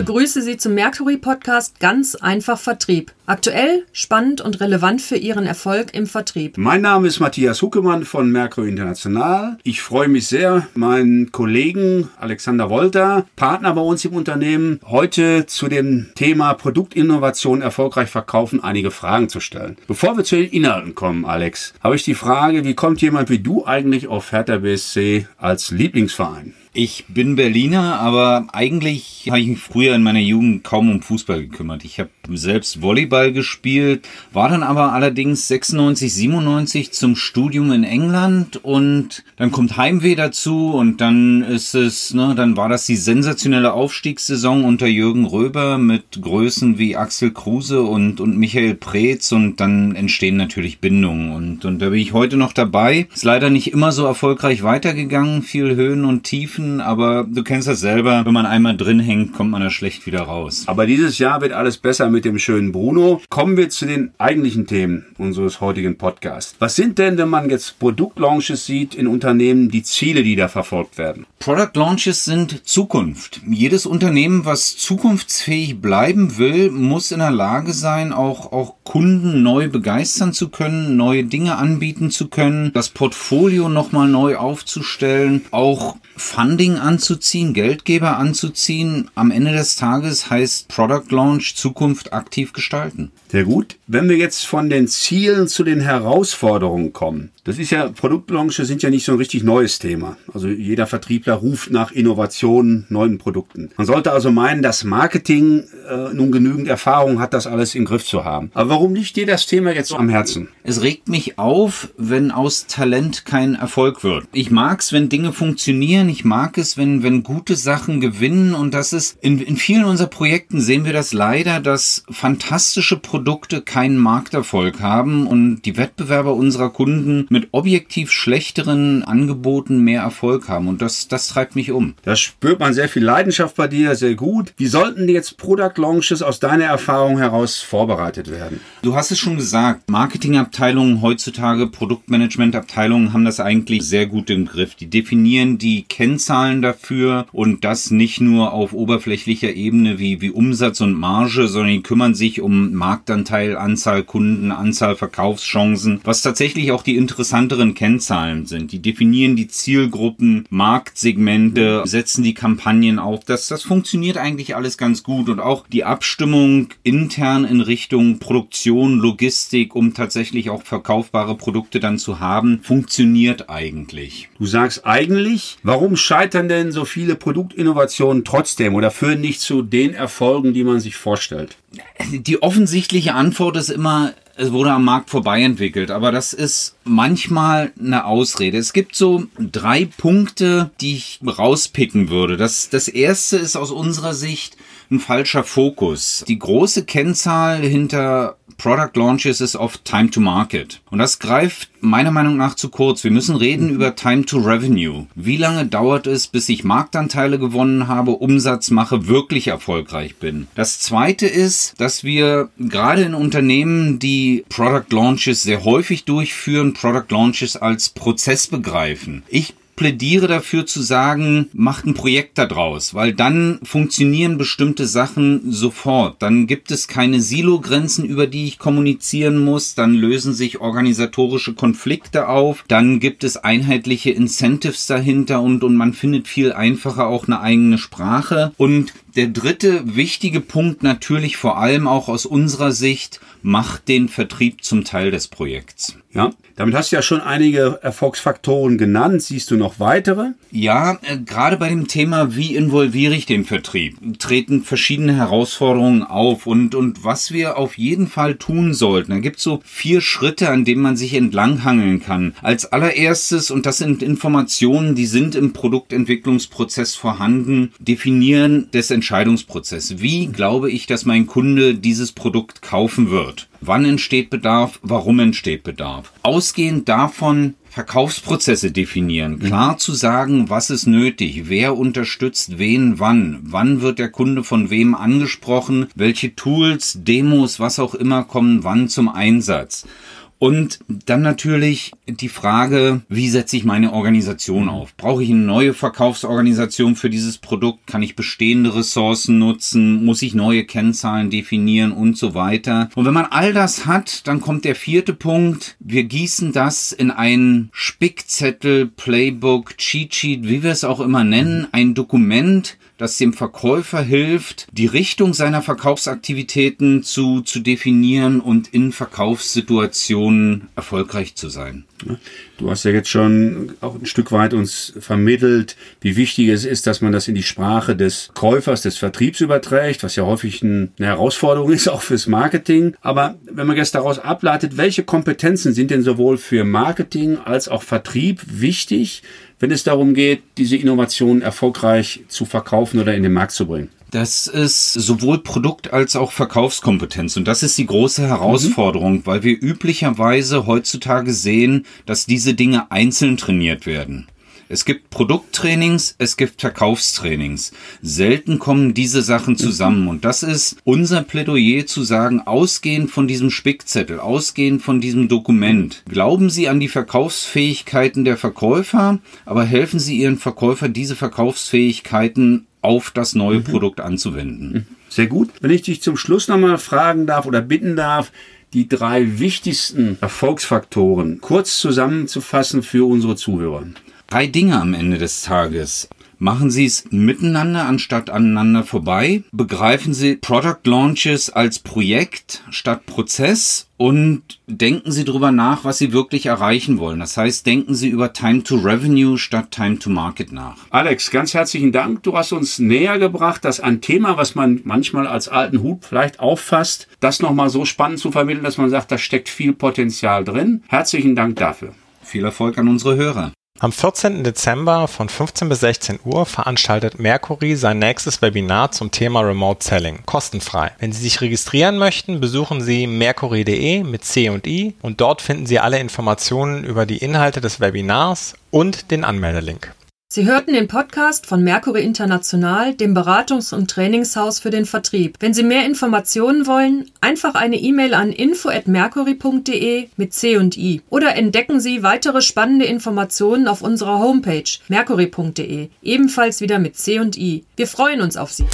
begrüße Sie zum Mercury Podcast Ganz einfach Vertrieb. Aktuell, spannend und relevant für Ihren Erfolg im Vertrieb. Mein Name ist Matthias Huckemann von Mercury International. Ich freue mich sehr, meinen Kollegen Alexander Wolter, Partner bei uns im Unternehmen, heute zu dem Thema Produktinnovation erfolgreich verkaufen einige Fragen zu stellen. Bevor wir zu den Inhalten kommen, Alex, habe ich die Frage, wie kommt jemand wie du eigentlich auf Hertha BSC als Lieblingsverein? Ich bin Berliner, aber eigentlich habe ich mich früher in meiner Jugend kaum um Fußball gekümmert. Ich habe selbst Volleyball gespielt, war dann aber allerdings 96, 97 zum Studium in England und dann kommt Heimweh dazu und dann ist es, ne, dann war das die sensationelle Aufstiegssaison unter Jürgen Röber mit Größen wie Axel Kruse und, und Michael Preetz und dann entstehen natürlich Bindungen und, und da bin ich heute noch dabei. Ist leider nicht immer so erfolgreich weitergegangen, viel Höhen und Tiefen helfen, aber du kennst das selber, wenn man einmal drin hängt, kommt man da schlecht wieder raus. Aber dieses Jahr wird alles besser mit dem schönen Bruno. Kommen wir zu den eigentlichen Themen unseres heutigen Podcasts. Was sind denn, wenn man jetzt Produktlaunches sieht in Unternehmen, die Ziele, die da verfolgt werden? Product Launches sind Zukunft. Jedes Unternehmen, was zukunftsfähig bleiben will, muss in der Lage sein, auch, auch Kunden neu begeistern zu können, neue Dinge anbieten zu können, das Portfolio nochmal neu aufzustellen, auch Funding anzuziehen, Geldgeber anzuziehen. Am Ende des Tages heißt Product Launch Zukunft aktiv gestalten. Sehr gut. Wenn wir jetzt von den Zielen zu den Herausforderungen kommen, das ist ja, Produktlaunches sind ja nicht so ein richtig neues Thema. Also jeder Vertriebler ruft nach Innovationen, neuen Produkten. Man sollte also meinen, dass Marketing äh, nun genügend Erfahrung hat, das alles im Griff zu haben. Aber warum liegt dir das Thema jetzt so am Herzen? Es regt mich auf, wenn aus Talent kein Erfolg wird. Ich mag es, wenn Dinge funktionieren. Ich mag es, wenn, wenn gute Sachen gewinnen. Und das ist, in, in vielen unserer Projekten sehen wir das leider, dass fantastische Produkte keinen Markterfolg haben und die Wettbewerber unserer Kunden mit objektiv schlechteren Angeboten mehr Erfolg haben. Und das, das treibt mich um. Da spürt man sehr viel Leidenschaft bei dir, sehr gut. Wie sollten jetzt Product Launches aus deiner Erfahrung heraus vorbereitet werden? Du hast es schon gesagt, Marketingabteilungen heutzutage, Produktmanagementabteilungen haben das eigentlich sehr gut im Griff. Die definieren die Kennzahlen dafür und das nicht nur auf oberflächlicher Ebene wie, wie Umsatz und Marge, sondern die kümmern sich um Marktanteil, Anzahl Kunden, Anzahl Verkaufschancen, was tatsächlich auch die interessanteren Kennzahlen sind. Die definieren die Zielgruppen, Marktsegmente, setzen die Kampagnen auf. Das, das funktioniert eigentlich alles ganz gut und auch die Abstimmung intern in Richtung Produktion, Logistik, um tatsächlich auch verkaufbare Produkte dann zu haben, funktioniert eigentlich. Du sagst eigentlich, warum scheitern denn so viele Produktinnovationen trotzdem oder führen nicht zu den Erfolgen, die man sich vorstellt? Die offensichtliche Antwort ist immer, es wurde am Markt vorbei entwickelt, aber das ist manchmal eine Ausrede. Es gibt so drei Punkte, die ich rauspicken würde. Das, das erste ist aus unserer Sicht ein falscher Fokus. Die große Kennzahl hinter Product Launches ist oft Time to Market. Und das greift meiner Meinung nach zu kurz. Wir müssen reden mhm. über Time to Revenue. Wie lange dauert es, bis ich Marktanteile gewonnen habe, Umsatz mache, wirklich erfolgreich bin? Das zweite ist, dass wir gerade in Unternehmen, die Product Launches sehr häufig durchführen, Product Launches als Prozess begreifen. Ich plädiere dafür zu sagen, macht ein Projekt daraus, weil dann funktionieren bestimmte Sachen sofort. Dann gibt es keine Silo-Grenzen, über die ich kommunizieren muss. Dann lösen sich organisatorische Konflikte auf. Dann gibt es einheitliche Incentives dahinter und, und man findet viel einfacher auch eine eigene Sprache. Und der dritte wichtige Punkt natürlich vor allem auch aus unserer Sicht, macht den Vertrieb zum Teil des Projekts. Ja, damit hast du ja schon einige Erfolgsfaktoren genannt. Siehst du noch weitere? Ja, äh, gerade bei dem Thema, wie involviere ich den Vertrieb, treten verschiedene Herausforderungen auf. Und, und was wir auf jeden Fall tun sollten, da gibt es so vier Schritte, an denen man sich entlanghangeln kann. Als allererstes, und das sind Informationen, die sind im Produktentwicklungsprozess vorhanden, definieren des Entscheidungsprozess. Wie glaube ich, dass mein Kunde dieses Produkt kaufen wird? Wann entsteht Bedarf? Warum entsteht Bedarf? Ausgehend davon Verkaufsprozesse definieren, mhm. klar zu sagen, was ist nötig, wer unterstützt wen wann, wann wird der Kunde von wem angesprochen, welche Tools, Demos, was auch immer kommen wann zum Einsatz Und dann natürlich die Frage, wie setze ich meine Organisation auf? Brauche ich eine neue Verkaufsorganisation für dieses Produkt? Kann ich bestehende Ressourcen nutzen? Muss ich neue Kennzahlen definieren und so weiter? Und wenn man all das hat, dann kommt der vierte Punkt. Wir gießen das in ein Spickzettel, Playbook, Cheat Sheet, wie wir es auch immer nennen, ein Dokument, das dem Verkäufer hilft, die Richtung seiner Verkaufsaktivitäten zu, zu definieren und in Verkaufssituationen erfolgreich zu sein. Du hast ja jetzt schon auch ein Stück weit uns vermittelt, wie wichtig es ist, dass man das in die Sprache des Käufers, des Vertriebs überträgt, was ja häufig eine Herausforderung ist, auch fürs Marketing. Aber wenn man jetzt daraus ableitet, welche Kompetenzen sind denn sowohl für Marketing als auch Vertrieb wichtig, wenn es darum geht, diese Innovation erfolgreich zu verkaufen oder in den Markt zu bringen? Das ist sowohl Produkt- als auch Verkaufskompetenz. Und das ist die große Herausforderung, mhm. weil wir üblicherweise heutzutage sehen, dass diese Dinge einzeln trainiert werden. Es gibt Produkttrainings, es gibt Verkaufstrainings. Selten kommen diese Sachen zusammen. Und das ist unser Plädoyer zu sagen, ausgehend von diesem Spickzettel, ausgehend von diesem Dokument. Glauben Sie an die Verkaufsfähigkeiten der Verkäufer, aber helfen Sie Ihren Verkäufer, diese Verkaufsfähigkeiten auf das neue mhm. Produkt anzuwenden. Mhm. Sehr gut. Wenn ich dich zum Schluss nochmal fragen darf oder bitten darf, die drei wichtigsten Erfolgsfaktoren kurz zusammenzufassen für unsere Zuhörer. Drei Dinge am Ende des Tages. Machen Sie es miteinander anstatt aneinander vorbei. Begreifen Sie Product Launches als Projekt statt Prozess und denken Sie darüber nach, was Sie wirklich erreichen wollen. Das heißt, denken Sie über Time to Revenue statt Time to Market nach. Alex, ganz herzlichen Dank. Du hast uns näher gebracht, dass ein Thema, was man manchmal als alten Hut vielleicht auffasst, das nochmal so spannend zu vermitteln, dass man sagt, da steckt viel Potenzial drin. Herzlichen Dank dafür. Viel Erfolg an unsere Hörer. Am 14. Dezember von 15 bis 16 Uhr veranstaltet Mercury sein nächstes Webinar zum Thema Remote Selling, kostenfrei. Wenn Sie sich registrieren möchten, besuchen Sie mercury.de mit C und I und dort finden Sie alle Informationen über die Inhalte des Webinars und den Anmeldelink. Sie hörten den Podcast von Mercury International, dem Beratungs- und Trainingshaus für den Vertrieb. Wenn Sie mehr Informationen wollen, einfach eine E-Mail an info@mercury.de mit C und I oder entdecken Sie weitere spannende Informationen auf unserer Homepage mercury.de, ebenfalls wieder mit C und I. Wir freuen uns auf Sie.